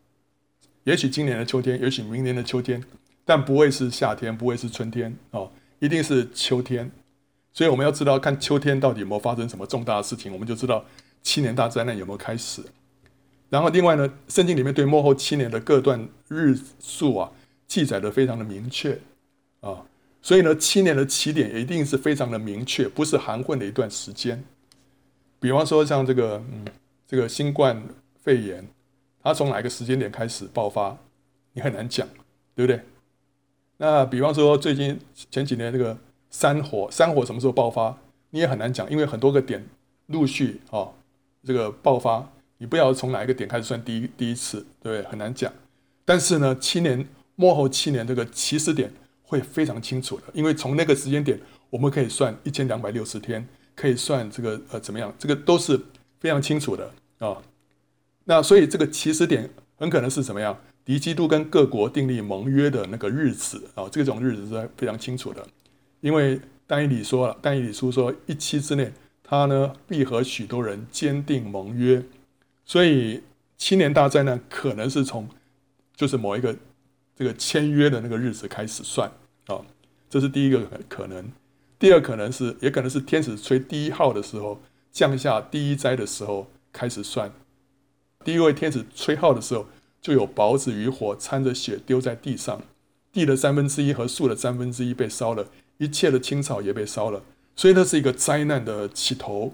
也许今年的秋天，也许明年的秋天，但不会是夏天，不会是春天啊，一定是秋天。所以我们要知道，看秋天到底有没有发生什么重大的事情，我们就知道七年大灾难有没有开始。然后另外呢，圣经里面对幕后七年的各段日数啊，记载得非常的明确啊。所以呢，七年的起点一定是非常的明确，不是含混的一段时间。比方说，像这个，嗯，这个新冠肺炎，它从哪个时间点开始爆发，你很难讲，对不对？那比方说最近前几年这个山火，山火什么时候爆发，你也很难讲，因为很多个点陆续啊这个爆发，你不知道从哪一个点开始算第一第一次，对不对？很难讲。但是呢，七年末后七年这个起始点会非常清楚的，因为从那个时间点，我们可以算一千两百六十天，可以算这个呃怎么样，这个都是非常清楚的啊。那所以这个起始点很可能是怎么样？敌基督跟各国订立盟约的那个日子啊，这种日子是非常清楚的，因为但以理说了，但以理书说一期之内，他呢必和许多人坚定盟约，所以七年大灾难可能是从就是某一个这个签约的那个日子开始算啊，这是第一个可能。第二可能是也可能是天使吹第一号的时候，降下第一灾的时候开始算，第一位天使吹号的时候。就有雹子与火掺着血丢在地上，地的三分之一和树的三分之一被烧了，一切的青草也被烧了，所以那是一个灾难的起头。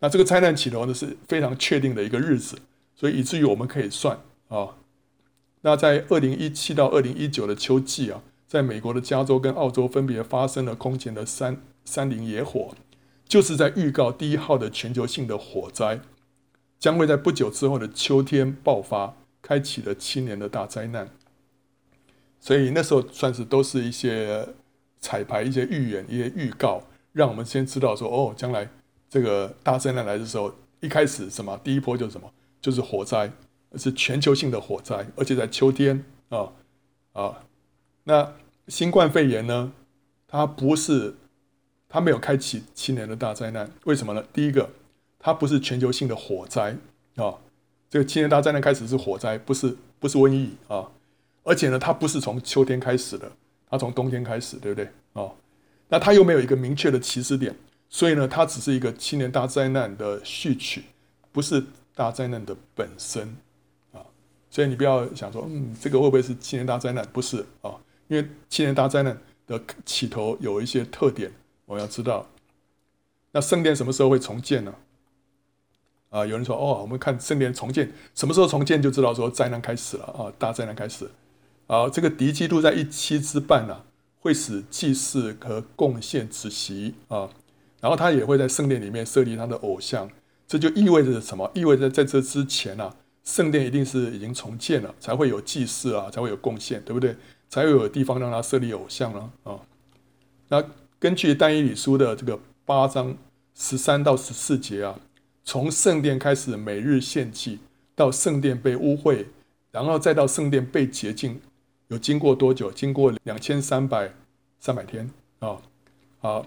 那这个灾难起头呢是非常确定的一个日子，所以以至于我们可以算啊。那在二零一七到二零一九的秋季啊，在美国的加州跟澳洲分别发生了空前的山山林野火，就是在预告第一号的全球性的火灾将会在不久之后的秋天爆发。开启了七年的大灾难，所以那时候算是都是一些彩排、一些预言、一些预告，让我们先知道说，哦，将来这个大灾难来的时候，一开始什么第一波就是什么，就是火灾，是全球性的火灾，而且在秋天啊啊。那新冠肺炎呢，它不是，它没有开启七年的大灾难，为什么呢？第一个，它不是全球性的火灾啊。这个七年大灾难开始是火灾，不是不是瘟疫啊，而且呢，它不是从秋天开始的，它从冬天开始，对不对啊？那它又没有一个明确的起始点，所以呢，它只是一个七年大灾难的序曲，不是大灾难的本身。所以你不要想说，嗯，这个会不会是七年大灾难？不是啊，因为七年大灾难的起头有一些特点，我要知道。那圣殿什么时候会重建呢？啊，有人说哦，我们看圣殿重建什么时候重建，就知道说灾难开始了啊，大灾难开始。啊，这个敌基督在一期之半呢、啊，会使祭祀和贡献止息啊，然后他也会在圣殿里面设立他的偶像，这就意味着什么？意味着在这之前啊，圣殿一定是已经重建了，才会有祭祀啊，才会有贡献，对不对？才会有地方让他设立偶像了啊。那根据但以理书的这个八章十三到十四节啊。从圣殿开始，每日献祭，到圣殿被污秽，然后再到圣殿被洁净，有经过多久？经过两千三百三百天啊！好，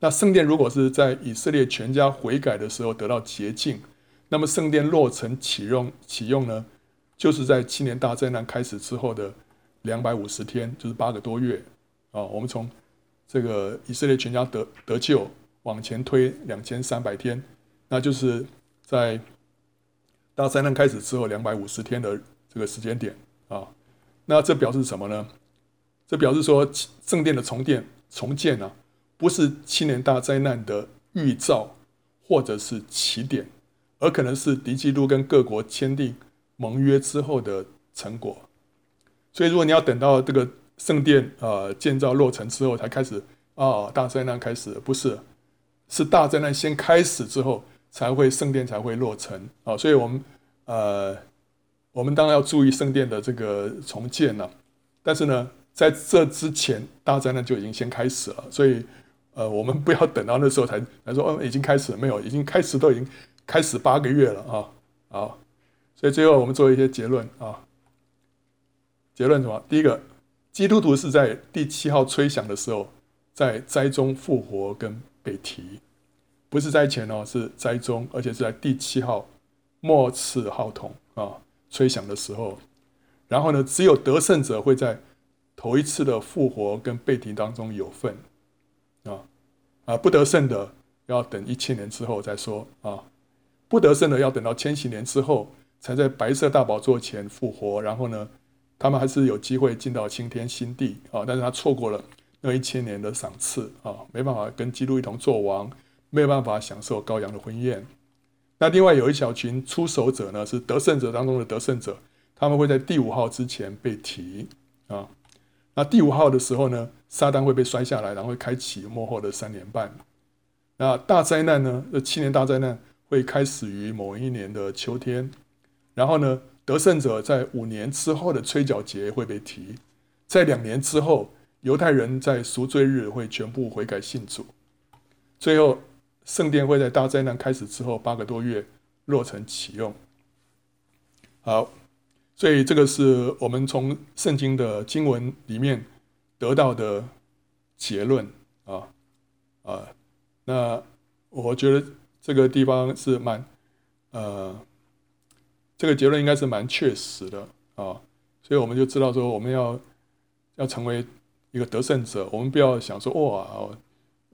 那圣殿如果是在以色列全家悔改的时候得到洁净，那么圣殿落成启用启用呢，就是在七年大灾难开始之后的两百五十天，就是八个多月啊！我们从这个以色列全家得得救往前推两千三百天。那就是在大灾难开始之后两百五十天的这个时间点啊，那这表示什么呢？这表示说圣殿的重建重建啊，不是七年大灾难的预兆或者是起点，而可能是敌基督跟各国签订盟约之后的成果。所以，如果你要等到这个圣殿啊建造落成之后才开始啊，大灾难开始，不是，是大灾难先开始之后。才会圣殿才会落成啊，所以我们呃，我们当然要注意圣殿的这个重建了。但是呢，在这之前，大灾难就已经先开始了，所以呃，我们不要等到那时候才才说哦，已经开始了没有？已经开始都已经开始八个月了啊，好，所以最后我们做一些结论啊。结论什么？第一个，基督徒是在第七号吹响的时候，在灾中复活跟被提。不是灾前哦，是灾中，而且是在第七号末次号筒啊吹响的时候。然后呢，只有得胜者会在头一次的复活跟被提当中有份啊啊，不得胜的要等一千年之后再说啊，不得胜的要等到千禧年之后才在白色大宝座前复活。然后呢，他们还是有机会进到新天新地啊，但是他错过了那一千年的赏赐啊，没办法跟基督一同作王。没有办法享受羔羊的婚宴。那另外有一小群出手者呢，是得胜者当中的得胜者，他们会在第五号之前被提啊。那第五号的时候呢，撒旦会被摔下来，然后会开启幕后的三年半。那大灾难呢？这七年大灾难会开始于某一年的秋天，然后呢，得胜者在五年之后的吹角节会被提，在两年之后，犹太人在赎罪日会全部悔改信主，最后圣殿会在大灾难开始之后八个多月落成启用。好。所以这个是我们从圣经的经文里面得到的结论啊啊，那我觉得这个地方是蛮呃，这个结论应该是蛮确实的啊，所以我们就知道说我们要要成为一个得胜者，我们不要想说哇，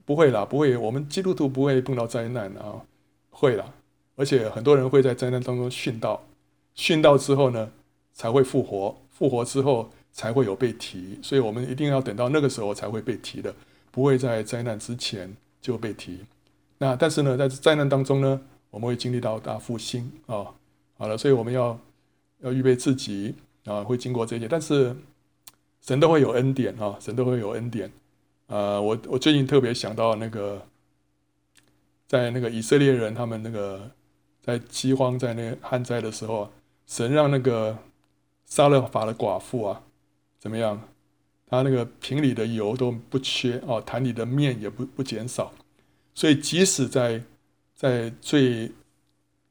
不会啦，不会，我们基督徒不会碰到灾难啊，会啦，而且很多人会在灾难当中殉道，殉道之后呢，才会复活，复活之后才会有被提，所以我们一定要等到那个时候才会被提的，不会在灾难之前就被提。那但是呢，在灾难当中呢，我们会经历到大复兴啊，好了，所以我们要要预备自己啊，会经过这些，但是神都会有恩典啊，神都会有恩典。呃，我我最近特别想到那个，在那个以色列人他们那个在饥荒在那旱灾的时候，神让那个。撒勒法的寡妇啊，怎么样？他那个瓶里的油都不缺哦，坛里的面也不不减少。所以即使在在最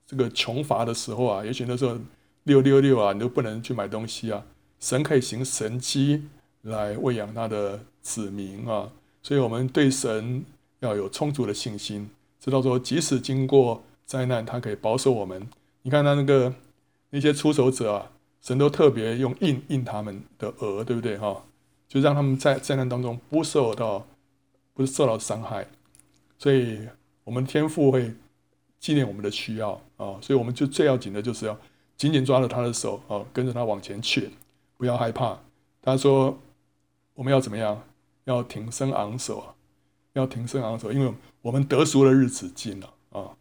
这个穷乏的时候啊，也许那时候六六六啊，你都不能去买东西啊。神可以行神迹来喂养他的子民啊。所以我们对神要有充足的信心，知道说即使经过灾难，他可以保守我们。你看他那个那些出手者啊。神都特别用印印他们的额，对不对哈？就让他们在灾难当中不受到，不是受到伤害。所以，我们天赋会纪念我们的需要啊，所以我们就最要紧的就是要紧紧抓着他的手啊，跟着他往前去，不要害怕。他说我们要怎么样？要挺身昂首啊，要挺身昂首，因为我们得赎的日子近了啊。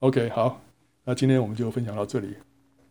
OK，好，那今天我们就分享到这里。